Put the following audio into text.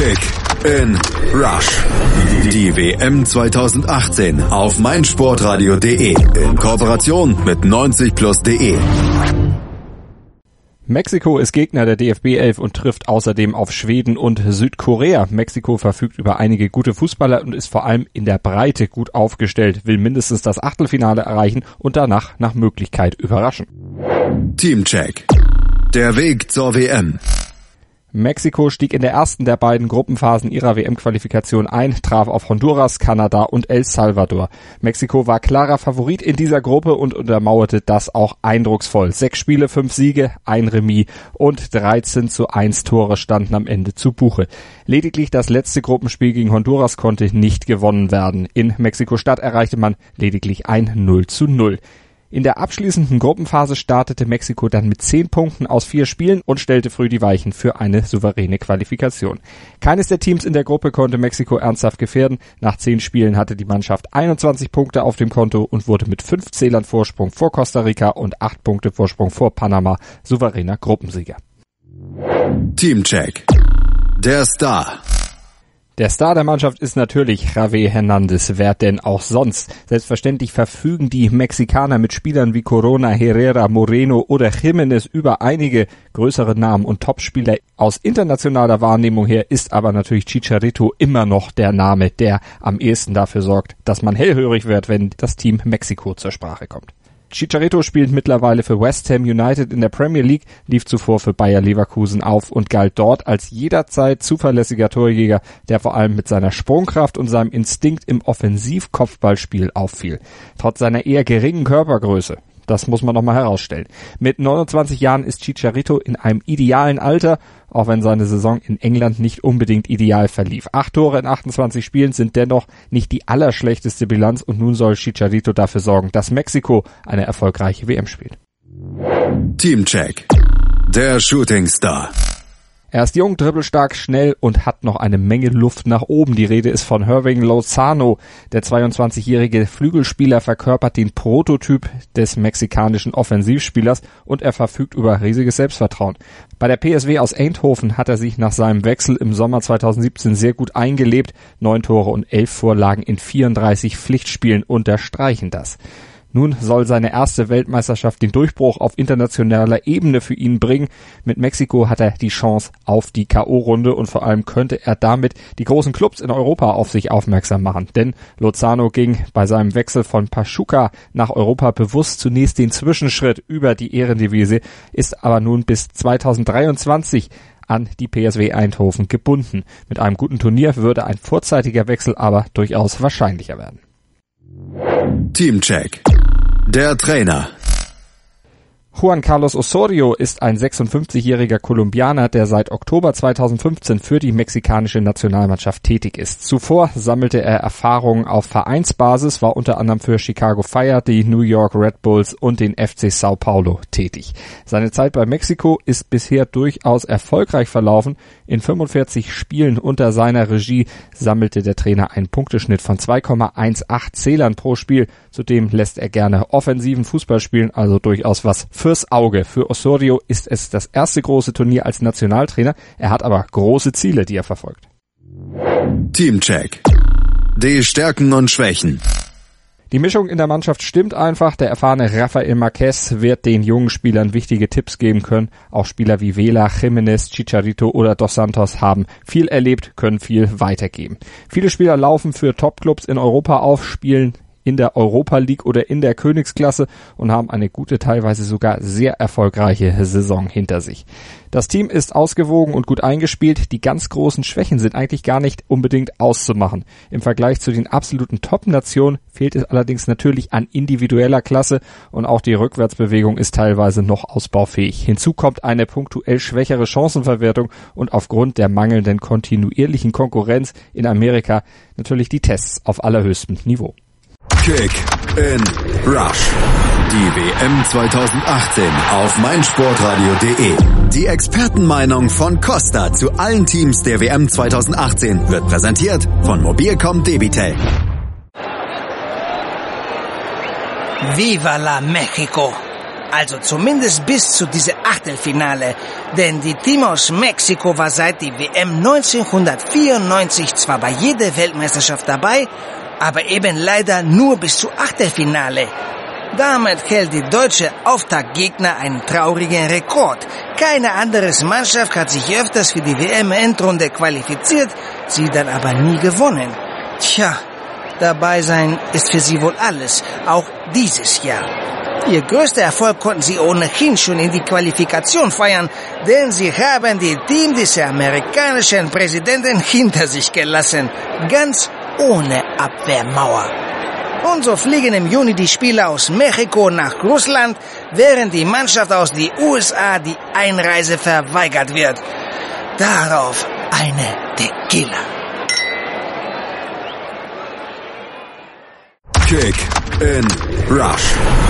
Kick in Rush. Die WM 2018 auf meinsportradio.de in Kooperation mit 90plus.de. Mexiko ist Gegner der DFB 11 und trifft außerdem auf Schweden und Südkorea. Mexiko verfügt über einige gute Fußballer und ist vor allem in der Breite gut aufgestellt, will mindestens das Achtelfinale erreichen und danach nach Möglichkeit überraschen. Teamcheck. Der Weg zur WM. Mexiko stieg in der ersten der beiden Gruppenphasen ihrer WM-Qualifikation ein, traf auf Honduras, Kanada und El Salvador. Mexiko war klarer Favorit in dieser Gruppe und untermauerte das auch eindrucksvoll. Sechs Spiele, fünf Siege, ein Remis und 13 zu 1 Tore standen am Ende zu Buche. Lediglich das letzte Gruppenspiel gegen Honduras konnte nicht gewonnen werden. In Mexiko-Stadt erreichte man lediglich ein 0 zu 0. In der abschließenden Gruppenphase startete Mexiko dann mit zehn Punkten aus vier Spielen und stellte früh die Weichen für eine souveräne Qualifikation. Keines der Teams in der Gruppe konnte Mexiko ernsthaft gefährden. Nach zehn Spielen hatte die Mannschaft 21 Punkte auf dem Konto und wurde mit fünf Zählern Vorsprung vor Costa Rica und acht Punkte Vorsprung vor Panama souveräner Gruppensieger. Teamcheck. Der Star. Der Star der Mannschaft ist natürlich Javier Hernandez, wer denn auch sonst. Selbstverständlich verfügen die Mexikaner mit Spielern wie Corona, Herrera, Moreno oder Jimenez über einige größere Namen und Topspieler. Aus internationaler Wahrnehmung her ist aber natürlich Chicharito immer noch der Name, der am ehesten dafür sorgt, dass man hellhörig wird, wenn das Team Mexiko zur Sprache kommt. Chicharito spielt mittlerweile für West Ham United in der Premier League, lief zuvor für Bayer Leverkusen auf und galt dort als jederzeit zuverlässiger Torjäger, der vor allem mit seiner Sprungkraft und seinem Instinkt im Offensiv-Kopfballspiel auffiel. Trotz seiner eher geringen Körpergröße das muss man nochmal herausstellen. Mit 29 Jahren ist Chicharito in einem idealen Alter, auch wenn seine Saison in England nicht unbedingt ideal verlief. Acht Tore in 28 Spielen sind dennoch nicht die allerschlechteste Bilanz und nun soll Chicharito dafür sorgen, dass Mexiko eine erfolgreiche WM spielt. Teamcheck. Der Shooting Star. Er ist jung, dribbelstark, schnell und hat noch eine Menge Luft nach oben. Die Rede ist von Irving Lozano. Der 22-jährige Flügelspieler verkörpert den Prototyp des mexikanischen Offensivspielers und er verfügt über riesiges Selbstvertrauen. Bei der PSW aus Eindhoven hat er sich nach seinem Wechsel im Sommer 2017 sehr gut eingelebt. Neun Tore und elf Vorlagen in 34 Pflichtspielen unterstreichen das. Nun soll seine erste Weltmeisterschaft den Durchbruch auf internationaler Ebene für ihn bringen. Mit Mexiko hat er die Chance auf die KO-Runde und vor allem könnte er damit die großen Clubs in Europa auf sich aufmerksam machen. Denn Lozano ging bei seinem Wechsel von Pachuca nach Europa bewusst zunächst den Zwischenschritt über die Ehrendivise, ist aber nun bis 2023 an die PSW Eindhoven gebunden. Mit einem guten Turnier würde ein vorzeitiger Wechsel aber durchaus wahrscheinlicher werden. Teamcheck. Der Trainer. Juan Carlos Osorio ist ein 56-jähriger Kolumbianer, der seit Oktober 2015 für die mexikanische Nationalmannschaft tätig ist. Zuvor sammelte er Erfahrungen auf Vereinsbasis, war unter anderem für Chicago Fire, die New York Red Bulls und den FC Sao Paulo tätig. Seine Zeit bei Mexiko ist bisher durchaus erfolgreich verlaufen. In 45 Spielen unter seiner Regie sammelte der Trainer einen Punkteschnitt von 2,18 Zählern pro Spiel. Zudem lässt er gerne offensiven Fußball spielen, also durchaus was fürs Auge. Für Osorio ist es das erste große Turnier als Nationaltrainer. Er hat aber große Ziele, die er verfolgt. Teamcheck. Die Stärken und Schwächen. Die Mischung in der Mannschaft stimmt einfach. Der erfahrene Rafael Marquez wird den jungen Spielern wichtige Tipps geben können. Auch Spieler wie Vela, Jimenez, Chicharito oder Dos Santos haben viel erlebt, können viel weitergeben. Viele Spieler laufen für Topclubs in Europa auf, spielen in der Europa League oder in der Königsklasse und haben eine gute, teilweise sogar sehr erfolgreiche Saison hinter sich. Das Team ist ausgewogen und gut eingespielt. Die ganz großen Schwächen sind eigentlich gar nicht unbedingt auszumachen. Im Vergleich zu den absoluten Top-Nationen fehlt es allerdings natürlich an individueller Klasse und auch die Rückwärtsbewegung ist teilweise noch ausbaufähig. Hinzu kommt eine punktuell schwächere Chancenverwertung und aufgrund der mangelnden kontinuierlichen Konkurrenz in Amerika natürlich die Tests auf allerhöchstem Niveau. Kick in Rush. Die WM 2018 auf meinsportradio.de. Die Expertenmeinung von Costa zu allen Teams der WM 2018 wird präsentiert von Mobilcom Debitel. Viva la Mexico! Also zumindest bis zu diesem Achtelfinale. Denn die Team aus Mexiko war seit die WM 1994 zwar bei jeder Weltmeisterschaft dabei, aber eben leider nur bis zu Achtelfinale. Damit hält die deutsche Auftaktgegner einen traurigen Rekord. Keine andere Mannschaft hat sich öfters für die WM-Endrunde qualifiziert, sie dann aber nie gewonnen. Tja, dabei sein ist für sie wohl alles, auch dieses Jahr. Ihr größter Erfolg konnten sie ohnehin schon in die Qualifikation feiern, denn sie haben die Team des amerikanischen Präsidenten hinter sich gelassen, ganz ohne Abwehrmauer. Und so fliegen im Juni die Spieler aus Mexiko nach Russland, während die Mannschaft aus den USA die Einreise verweigert wird. Darauf eine Tequila. Kick in Rush.